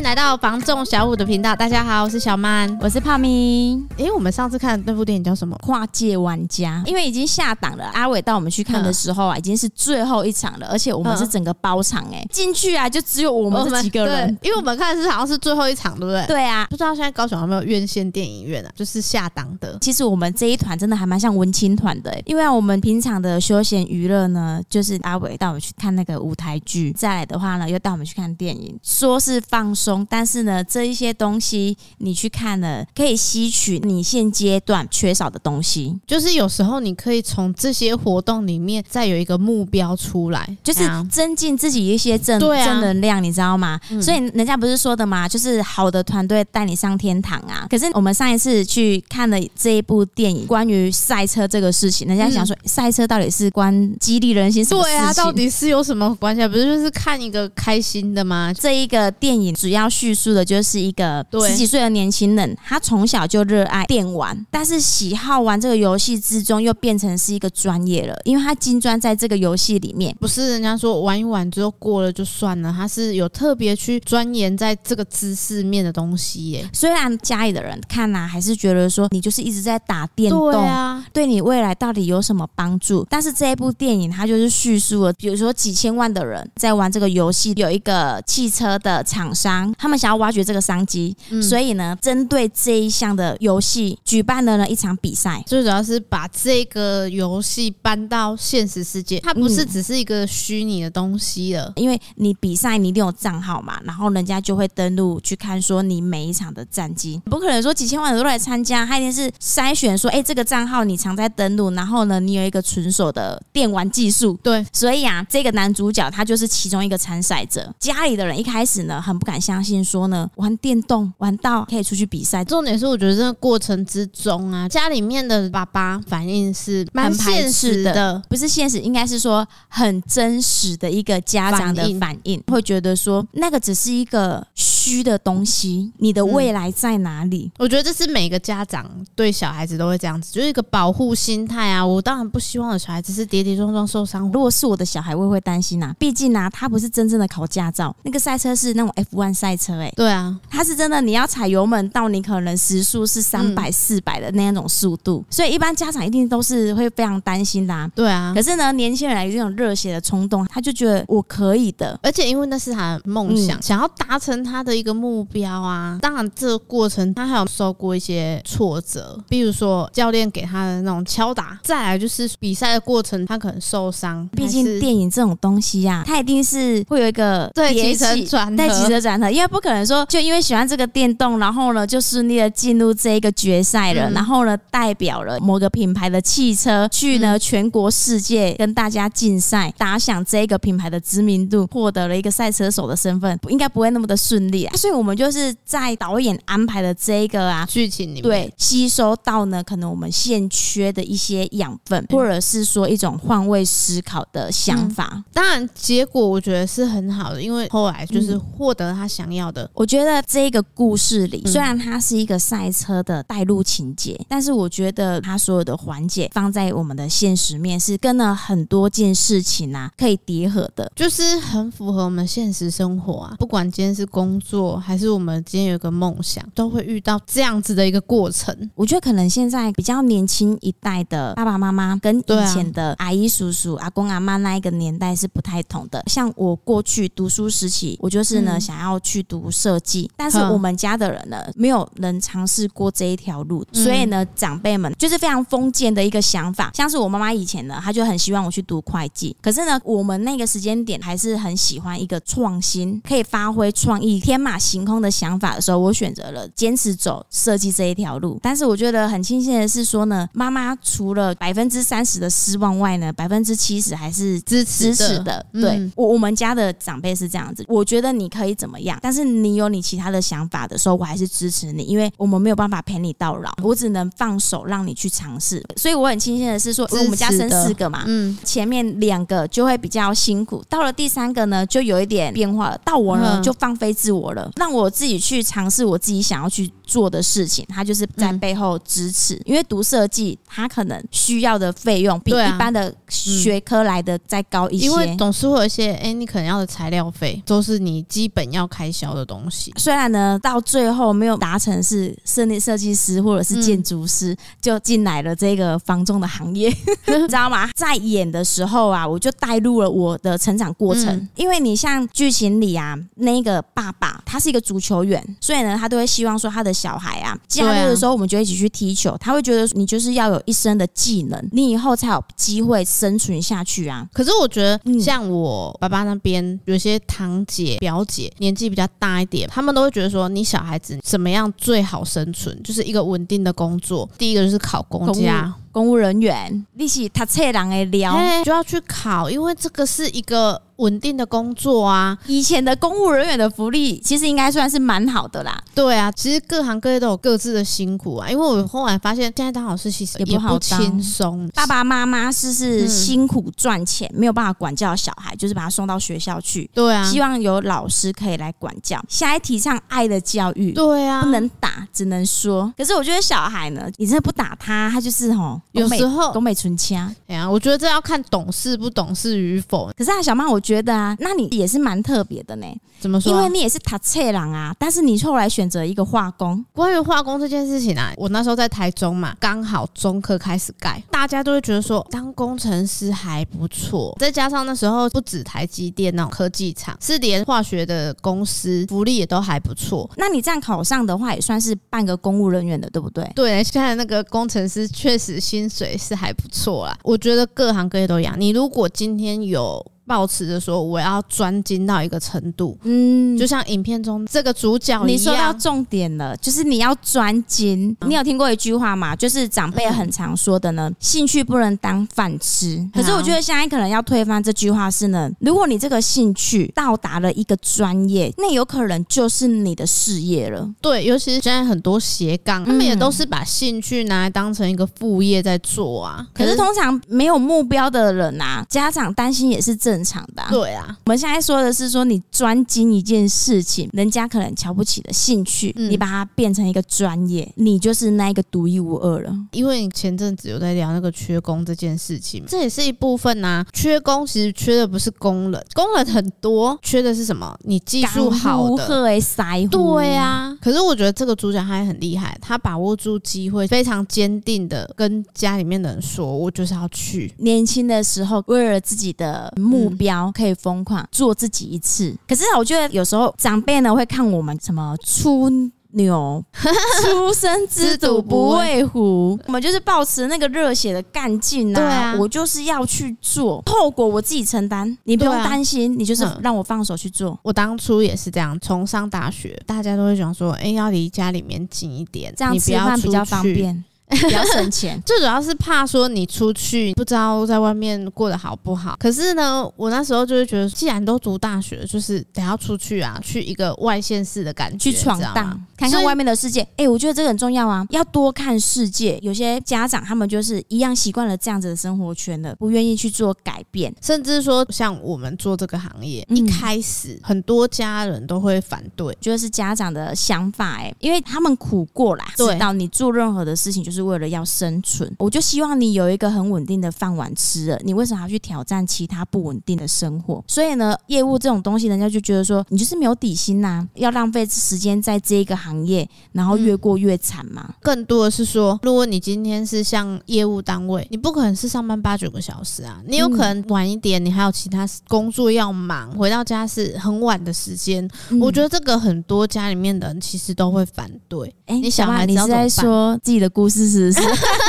迎来到房仲小五的频道。大家好，我是小曼，我是泡咪。诶、欸，我们上次看的那部电影叫什么？跨界玩家。因为已经下档了，阿伟带我们去看的时候啊，已经是最后一场了，而且我们是整个包场诶、欸，进去啊就只有我们这几个人。因为我们看的是好像是最后一场，对不对？对啊，不知道现在高雄有没有院线电影院啊？就是下档的。其实我们这一团真的还蛮像文青团的、欸，因为我们平常的休闲娱乐呢，就是阿伟带我们去看那个舞台剧，再来的话呢，又带我们去看电影，说是放松，但是呢，这一些东西你去看了，可以吸取你现阶段缺少的东西。就是有时候你可以从这些活动里面再有一个目标出来，就是增进自己一些正正能量，你知道吗？所以人家不是说的嘛？就是好的团队带你上天堂啊。可是我们上一次去看了这一部电影，关于赛车这个事情，人家想说赛车到底是关激励人心什么事情？对啊，到底是有什么关系？不是就是看一个开心的吗？这一个电影主要叙述的就是一个十几岁的年轻人，他从小就热爱电玩，但是喜好玩这个游戏之中，又变成是一个专业了，因为他金砖在这个游戏里面。不是人家说玩一玩之后过了就算了，他是有特别去钻研在这个知识面的东西耶。虽然家里的人看呐、啊，还是觉得说你就是一直在打电动，对啊，对你未来到底有什么帮助？但是这一部电影它就是叙述了，比如说几千万的人在玩这个游戏，有一个汽车的厂商，他们想要挖掘这个商机，嗯、所以呢，针对这一项的游戏举办了呢一场比赛，最主要是把这个游戏搬到现实世界，它不是只是一个虚拟的东西了，因为你比赛你一定有账号嘛，然后人家就会登录去看说你每一场的战绩，不可能说几千万人都来参加，他一定是筛选说，哎、欸，这个账号你常在登录，然后呢，你有一个纯手的电玩技术，对，所以啊，这个男主角他就是其中一个参赛者，家里的人一开始呢很不敢相信，说呢玩电动玩到可以出去比赛，重点是我觉得这个过程之中啊，家里面的爸爸反应是蛮现实的，不是现实，应该是说很真实的一个家长的反应，会觉得说那个只是一个虚的东西，你的未来在哪里？嗯，我觉得这是每个家长对小孩子都会这样子，就是一个保护心态啊。我当然不希望我的小孩子是跌跌撞撞受伤，如果是我的小孩，我也会担心啊，毕竟啊，他不是真正的考驾照，那个赛车是那种 F1 赛车，欸，哎，对啊，他是真的，你要踩油门到你可能时速是三百、四百的那种速度，所以一般家长一定都是会非常担心的啊。对啊，可是呢，年轻人有这种热血的冲动，他就觉得我可以的，而且因为那是他的梦想，想要达成他的一个目标啊。当然，这个过程他还有受过一些挫折，比如说教练给他的那种敲打，再来就是比赛的过程，他可能受伤。毕竟电影这种东西呀、啊，它一定是会有一个对起承转合，对起承转合，因为不可能说就因为喜欢这个电动，然后呢就顺利的进入这一个决赛了，嗯、然后呢代表了某个品牌的汽车去呢全国世界跟大家竞赛，打响这个品牌的知名度，获得了一个赛车手的身份，应该不会那么的顺利啊。所以我们就是在导演安排的这个啊剧情里面，对吸收到呢可能我们欠缺的一些养分，或者是说一种换位思考的想法。嗯、当然，结果我觉得是很好的，因为后来就是获得他想要的。我觉得这个故事里，虽然它是一个赛车的带路情节，但是我觉得它所有的环节放在我们的现实面，是跟了很多件事情啊可以叠合的，就是很符合我们现实生活啊。不管今天是工作，还是我们今天有一个梦想，都会遇到这样子的一个过程。我觉得可能现在比较年轻一代的爸爸妈妈，跟以前的阿姨叔叔、阿公阿妈那一个年代是不太同的。像我过去读书时期，我就是呢想要去读设计，但是我们家的人呢没有人尝试过这一条路，所以呢长辈们就是非常封建的一个想法。像是我妈妈以前呢，她就很希望我去读会计，可是呢我们那个时间点还是很喜欢一个创新，可以发挥创意、天马行空的想法的时候，我选择了坚持走设计这一条路。但是我觉得很庆幸的是说呢，妈妈除了百分之三十的失望外呢，百分之七十还是支持支持的。对，我我们家的长辈是这样子，我觉得你可以怎么样，但是你有你其他的想法的时候，我还是支持你，因为我们没有办法陪你到老，我只能放手让你去尝试。所以我很庆幸的是说，我们家生四个嘛，嗯，前面两个就会比较辛苦，到了第三个呢，就有一点变化了，到我呢就放飞自我我了，让我自己去尝试我自己想要去做的事情。他就是在背后支持，嗯、因为读设计，他可能需要的费用比一般的学科来的再高一些。因为总是会有一些，哎、欸，你可能要的材料费都是你基本要开销的东西。虽然呢，到最后没有达成是室内设计师或者是建筑师，嗯、就进来了这个房仲的行业，你知道吗？在演的时候啊，我就带入了我的成长过程，嗯、因为你像剧情里啊，那个爸爸他是一个足球员，所以呢，他都会希望说他的小孩啊，假日的时候我们就一起去踢球，他会觉得你就是要有一身的技能，你以后才有机会生存下去啊。可是我觉得，像我爸爸那边有些堂姐、表姐年纪比较大一点，他们都会觉得说，你小孩子怎么样最好生存，就是一个稳定的工作，第一个就是考公家。公务人员，你是读册人的料，就要去考，因为这个是一个稳定的工作啊。以前的公务人员的福利其实应该算是蛮好的啦。对啊，其实各行各业都有各自的辛苦啊。因为我后来发现，现在当老师其实也不好轻松。爸爸妈妈是是辛苦赚钱，没有办法管教小孩，就是把他送到学校去。对啊，希望有老师可以来管教。下一提倡爱的教育，对啊，不能打，只能说。可是我觉得小孩呢，你真的不打他，他就是吼。有时候都没存枪，哎呀，我觉得这要看懂事不懂事与否。可是啊，小曼，我觉得啊，那你也是蛮特别的呢。怎么说？因为你也是读册人啊，但是你后来选择一个化工。关于化工这件事情啊，我那时候在台中嘛，刚好中科开始盖，大家都会觉得说当工程师还不错。再加上那时候不止台积电那种科技厂，是连化学的公司福利也都还不错。那你这样考上的话，也算是半个公务人员的，对不对？对，现在那个工程师确实薪水是还不错啦。我觉得各行各业都一样。你如果今天有。抱持着说我要专精到一个程度，嗯，就像影片中这个主角，你说到重点了，就是你要专精。你有听过一句话吗？就是长辈很常说的呢，兴趣不能当饭吃。可是我觉得现在可能要推翻这句话是呢，如果你这个兴趣到达了一个专业，那有可能就是你的事业了。对，尤其是现在很多斜杠，他们也都是把兴趣拿来当成一个副业在做啊。可是通常没有目标的人啊，家长担心也是正常。正常的，对啊。我们现在说的是说，你专精一件事情，人家可能瞧不起的兴趣，嗯、你把它变成一个专业，你就是那一个独一无二了。因为你前阵子有在聊那个缺工这件事情，这也是一部分呐、啊。缺工其实缺的不是工人，工人很多，缺的是什么？你技术好的。对啊。可是我觉得这个主角他也很厉害，他把握住机会，非常坚定的跟家里面的人说：“我就是要去。”年轻的时候，为了自己的目。目标可以疯狂做自己一次，可是我觉得有时候长辈呢会看我们什么出牛，初生之犊不畏虎，我们就是保持那个热血的干劲啊！对啊，我就是要去做，后果我自己承担，你不用担心，你就是让我放手去做。我当初也是这样，从上大学，大家都会讲说，哎，要离家里面近一点，这样吃饭比较方便。比较省钱，最主要是怕说你出去不知道在外面过得好不好。可是呢，我那时候就会觉得，既然都读大学，就是得要出去啊，去一个外县市的感觉，去闯荡，看看外面的世界。哎、欸，我觉得这个很重要啊，要多看世界。有些家长他们就是一样习惯了这样子的生活圈的，不愿意去做改变，甚至说像我们做这个行业，一开始很多家人都会反对，觉得是家长的想法。哎，因为他们苦过来，知道你做任何的事情就是。为了要生存，我就希望你有一个很稳定的饭碗吃了。你为什么要去挑战其他不稳定的生活？所以呢，业务这种东西，人家就觉得说你就是没有底薪呐、啊，要浪费时间在这一个行业，然后越过越惨嘛、嗯。更多的是说，如果你今天是像业务单位，你不可能是上班八九个小时啊，你有可能晚一点，你还有其他工作要忙，回到家是很晚的时间。嗯、我觉得这个很多家里面的人其实都会反对。哎、欸，你小孩，你是在说自己的故事？是不是，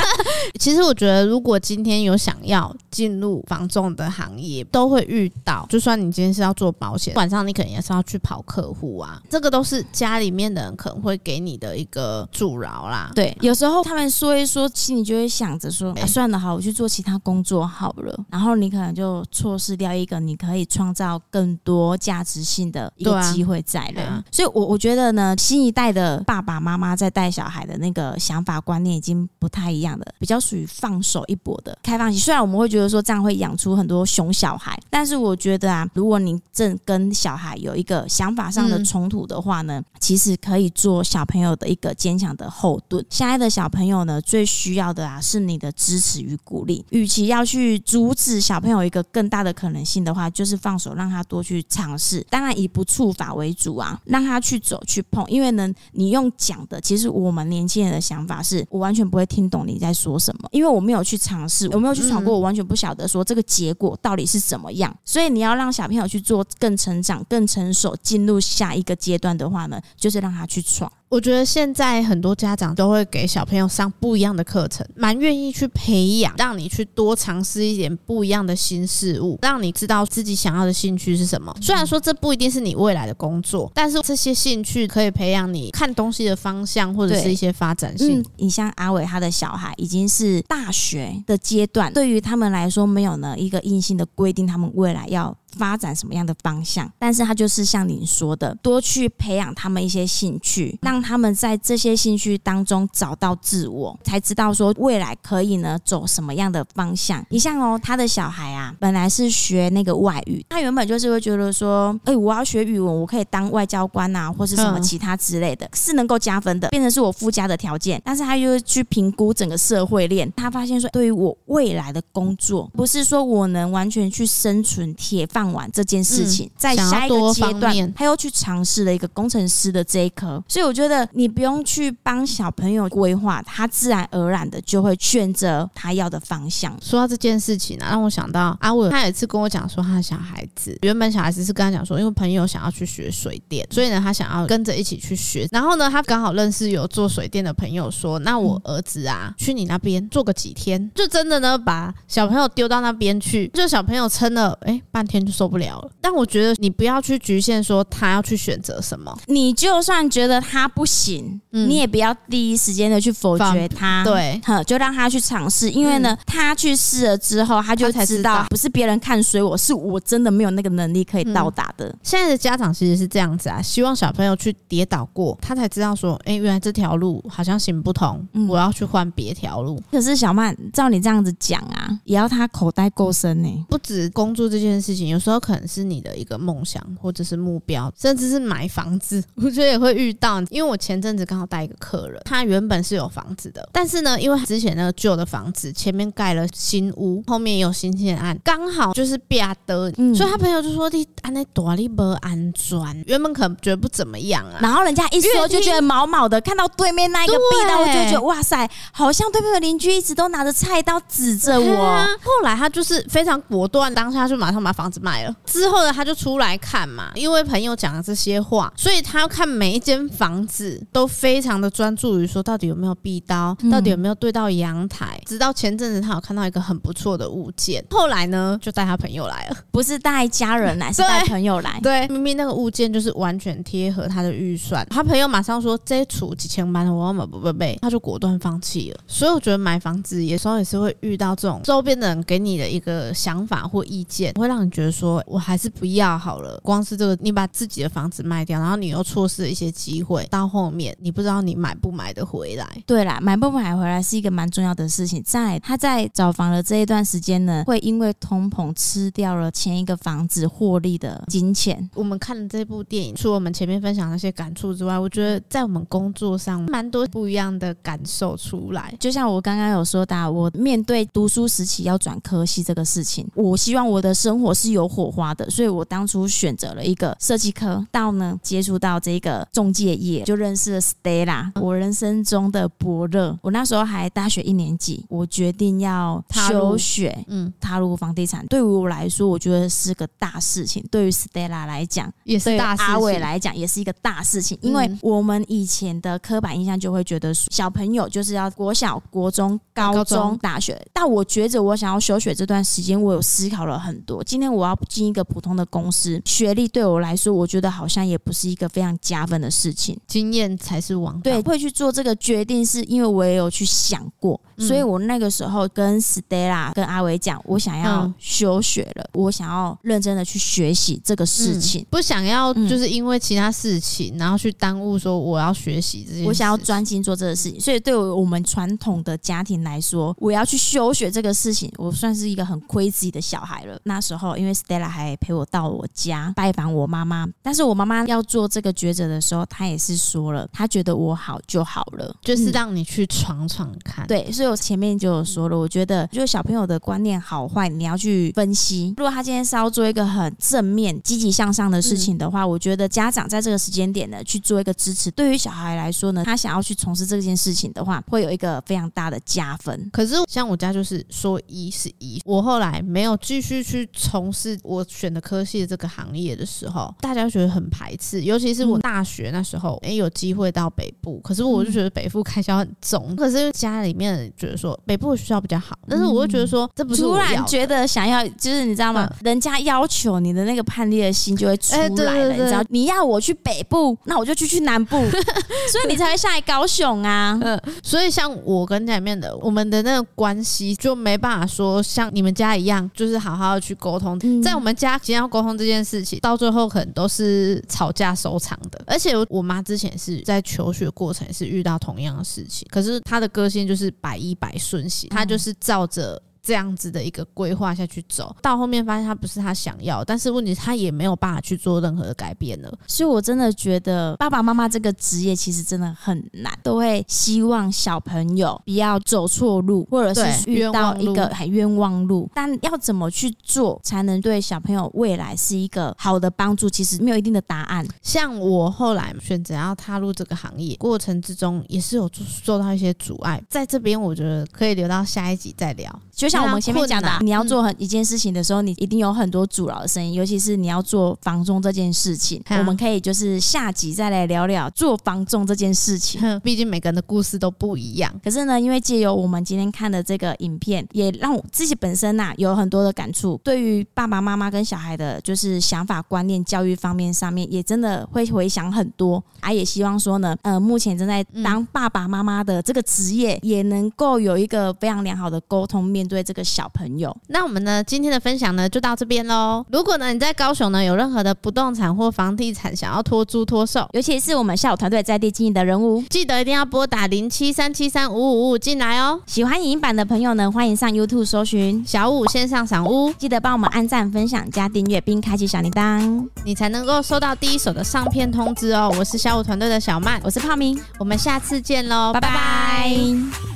其实我觉得，如果今天有想要进入房仲的行业，都会遇到。就算你今天是要做保险，晚上你可能也是要去跑客户啊，这个都是家里面的人可能会给你的一个阻挠啦。对，有时候他们说一说，心里就会想着说，啊，算了，好，我去做其他工作好了。然后你可能就错失掉一个你可以创造更多价值性的一个机会在了。所以我，我我觉得呢，新一代的爸爸妈妈在带小孩的那个想法观念已。经不太一样的，比较属于放手一搏的开放型。虽然我们会觉得说这样会养出很多熊小孩，但是我觉得啊，如果你正跟小孩有一个想法上的冲突的话呢，嗯、其实可以做小朋友的一个坚强的后盾。现在的小朋友呢，最需要的啊是你的支持与鼓励。与其要去阻止小朋友一个更大的可能性的话，就是放手让他多去尝试。当然以不触法为主啊，让他去走去碰。因为呢，你用讲的，其实我们年轻人的想法是我完全不会听懂你在说什么，因为我没有去尝试，我没有去闯过，我完全不晓得说这个结果到底是怎么样。所以你要让小朋友去做更成长、更成熟，进入下一个阶段的话呢，就是让他去闯。我觉得现在很多家长都会给小朋友上不一样的课程，蛮愿意去培养，让你去多尝试一点不一样的新事物，让你知道自己想要的兴趣是什么。虽然说这不一定是你未来的工作，但是这些兴趣可以培养你看东西的方向，或者是一些发展性。嗯，你像阿伟他的小孩已经是大学的阶段，对于他们来说没有呢一个硬性的规定，他们未来要。发展什么样的方向？但是他就是像您说的，多去培养他们一些兴趣，让他们在这些兴趣当中找到自我，才知道说未来可以呢走什么样的方向。你像哦，他的小孩啊，本来是学那个外语，他原本就是会觉得说，哎，我要学语文，我可以当外交官啊，或是什么其他之类的，是能够加分的，变成是我附加的条件。但是他又去评估整个社会链，他发现说，对于我未来的工作，不是说我能完全去生存铁饭碗这件事情，在下一个阶段，他又去尝试了一个工程师的这一科，所以我觉得你不用去帮小朋友规划，他自然而然的就会选择他要的方向。说到这件事情呢，让我想到阿伟，他有一次跟我讲说，他的小孩子原本小孩子是跟他讲说，因为朋友想要去学水电，所以呢，他想要跟着一起去学。然后呢，他刚好认识有做水电的朋友，说，那我儿子啊，去你那边做个几天，就真的呢，把小朋友丢到那边去，就小朋友撑了哎半天就受不了了。但我觉得你不要去局限说他要去选择什么，你就算觉得他不行，嗯、你也不要第一时间的去否决他，对，就让他去尝试，因为呢，嗯、他去试了之后，他就才知道。不是别人看衰我，是我真的没有那个能力可以到达的。嗯、现在的家长其实是这样子啊，希望小朋友去跌倒过，他才知道说，哎、欸，原来这条路好像行不通，嗯、我要去换别条路。可是小曼，照你这样子讲啊，也要他口袋够深呢、欸，不止工作这件事情，有时候可能。是你的一个梦想，或者是目标，甚至是买房子，我觉得也会遇到。因为我前阵子刚好带一个客人，他原本是有房子的，但是呢，因为之前那个旧的房子前面盖了新屋，后面也有新建案，刚好就是壁的，嗯、所以他朋友就说：“你安那多你不安装。”原本可能觉得不怎么样啊，然后人家一说就觉得毛毛的，看到对面那一个壁道，我就觉得哇塞，好像对面的邻居一直都拿着菜刀指着我。啊、后来他就是非常果断，当下就马上把房子卖了。之后呢，他就出来看嘛，因为朋友讲了这些话，所以他要看每一间房子都非常的专注于说，到底有没有壁刀，到底有没有对到阳台。嗯、直到前阵子，他有看到一个很不错的物件，后来呢，就带他朋友来了，不是带家人来，是带朋友来。对，明明那个物件就是完全贴合他的预算，他朋友马上说这处几千万，我要买不不不，他就果断放弃了。所以我觉得买房子有时候也是会遇到这种周边的人给你的一个想法或意见，会让你觉得说我还是不。要好了，光是这个，你把自己的房子卖掉，然后你又错失了一些机会，到后面你不知道你买不买得回来。对啦，买不买回来是一个蛮重要的事情。在他在找房的这一段时间呢，会因为通膨吃掉了前一个房子获利的金钱。我们看了这部电影，除了我们前面分享那些感触之外，我觉得在我们工作上蛮多不一样的感受出来。就像我刚刚有说到，我面对读书时期要转科系这个事情，我希望我的生活是有火花的，所以我当初选择了一个设计科，到呢接触到这个中介业，就认识了 Stella，我人生中的伯乐。我那时候还大学一年级，我决定要休学，嗯，踏入房地产。对于我来说，我觉得是个大事情；对于 Stella 来讲，也是大事情。阿伟来讲，也是一个大事情。因为我们以前的刻板印象就会觉得，小朋友就是要国小、国中、高中、大学。但我觉着，我想要休学这段时间，我有思考了很多。今天我要进一个普通的公司。学历对我来说，我觉得好像也不是一个非常加分的事情，经验才是王道。对，会去做这个决定，是因为我也有去想过。嗯、所以我那个时候跟 Stella 跟阿伟讲，我想要休学了，嗯、我想要认真的去学习这个事情，嗯、不想要就是因为其他事情，然后去耽误说我要学习这些。我想要专心做这个事情。所以对于我们传统的家庭来说，我要去休学这个事情，我算是一个很亏自己的小孩了。那时候因为 Stella 还陪我到我家拜访我妈妈，但是我妈妈要做这个抉择的时候，她也是说了，她觉得我好就好了，就是让你去闯闯看。对，所以我前面就有说了，我觉得就是小朋友的观念好坏，你要去分析。如果他今天是要做一个很正面、积极向上的事情的话，嗯、我觉得家长在这个时间点呢去做一个支持，对于小孩来说呢，他想要去从事这件事情的话，会有一个非常大的加分。可是像我家就是说一是一，我后来没有继续去从事我选的科系的这个行业的时候，大家觉得很排斥，尤其是我大学那时候，哎、欸，有机会到北部，可是我就觉得北部开销很重，可是家里面觉得说北部的学校比较好，但是我会觉得说这不是突然觉得想要，就是你知道吗？嗯、人家要求你的那个叛逆的心就会出来了，你知道？你要我去北部，那我就去去南部，所以你才会下来高雄啊。嗯，所以像我跟家里面的我们的那个关系就没办法说像你们家一样，就是好好的去沟通。嗯、在我们家今天要沟通这件事情，到最后可能都是吵架收场的。而且我妈之前是在求学过程是遇到同样的事情，可是她的个性就是百依百顺行，他就是照着。这样子的一个规划下去走，到后面发现他不是他想要，但是问题他也没有办法去做任何的改变了。所以我真的觉得爸爸妈妈这个职业其实真的很难，都会希望小朋友不要走错路，或者是遇到一个很冤枉路。但要怎么去做才能对小朋友未来是一个好的帮助，其实没有一定的答案。像我后来选择要踏入这个行业过程之中，也是有受到一些阻碍。在这边，我觉得可以留到下一集再聊。就像我们前面讲的，你要做很一件事情的时候，你一定有很多阻挠的声音，尤其是你要做房中这件事情。我们可以就是下集再来聊聊做房中这件事情。毕竟每个人的故事都不一样。可是呢，因为借由我们今天看的这个影片，也让我自己本身呐有很多的感触。对于爸爸妈妈跟小孩的，就是想法、观念、教育方面上面，也真的会回想很多。啊，也希望说呢，呃，目前正在当爸爸妈妈的这个职业，也能够有一个非常良好的沟通面。对这个小朋友，那我们呢今天的分享呢就到这边喽。如果呢你在高雄呢有任何的不动产或房地产想要托租托售，尤其是我们下午团队在地经营的人物，记得一定要拨打零七三七三五五五五进来哦。喜欢影音版的朋友呢，欢迎上 YouTube 搜寻小五线上赏屋，记得帮我们按赞、分享、加订阅，并开启小铃铛，你才能够收到第一手的上片通知哦。我是小五团队的小曼，我是泡明，我们下次见喽，拜拜。拜拜。